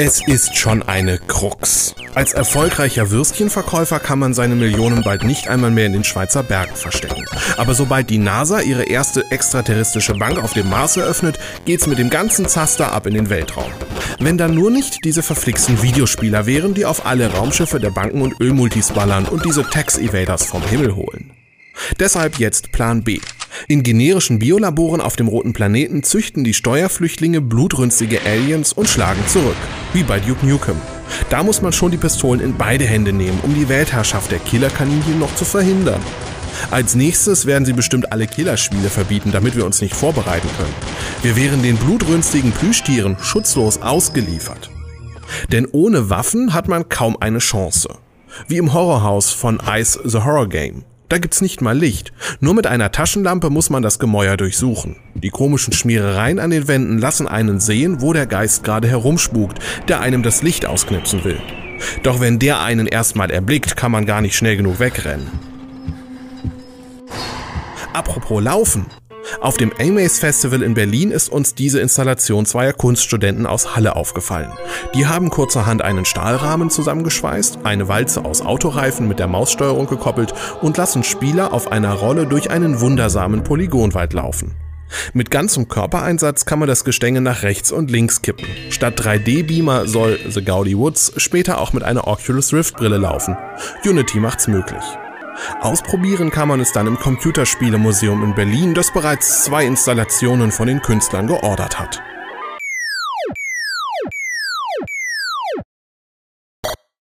Es ist schon eine Krux. Als erfolgreicher Würstchenverkäufer kann man seine Millionen bald nicht einmal mehr in den Schweizer Bergen verstecken. Aber sobald die NASA ihre erste extraterrestrische Bank auf dem Mars eröffnet, geht's mit dem ganzen Zaster ab in den Weltraum. Wenn dann nur nicht diese verflixten Videospieler wären, die auf alle Raumschiffe der Banken und Ölmultis ballern und diese Tax-Evaders vom Himmel holen. Deshalb jetzt Plan B. In generischen Biolaboren auf dem roten Planeten züchten die Steuerflüchtlinge blutrünstige Aliens und schlagen zurück, wie bei Duke Nukem. Da muss man schon die Pistolen in beide Hände nehmen, um die Weltherrschaft der Killerkaninchen noch zu verhindern. Als nächstes werden sie bestimmt alle Killerspiele verbieten, damit wir uns nicht vorbereiten können. Wir wären den blutrünstigen Plüschtieren schutzlos ausgeliefert. Denn ohne Waffen hat man kaum eine Chance. Wie im Horrorhaus von Ice the Horror Game. Da gibt's nicht mal Licht. Nur mit einer Taschenlampe muss man das Gemäuer durchsuchen. Die komischen Schmierereien an den Wänden lassen einen sehen, wo der Geist gerade herumspukt, der einem das Licht ausknipsen will. Doch wenn der einen erstmal erblickt, kann man gar nicht schnell genug wegrennen. Apropos Laufen. Auf dem Amaze Festival in Berlin ist uns diese Installation zweier Kunststudenten aus Halle aufgefallen. Die haben kurzerhand einen Stahlrahmen zusammengeschweißt, eine Walze aus Autoreifen mit der Maussteuerung gekoppelt und lassen Spieler auf einer Rolle durch einen wundersamen Polygonwald laufen. Mit ganzem Körpereinsatz kann man das Gestänge nach rechts und links kippen. Statt 3D-Beamer soll The Gaudi Woods später auch mit einer Oculus Rift Brille laufen. Unity macht's möglich. Ausprobieren kann man es dann im Computerspielemuseum in Berlin, das bereits zwei Installationen von den Künstlern geordert hat.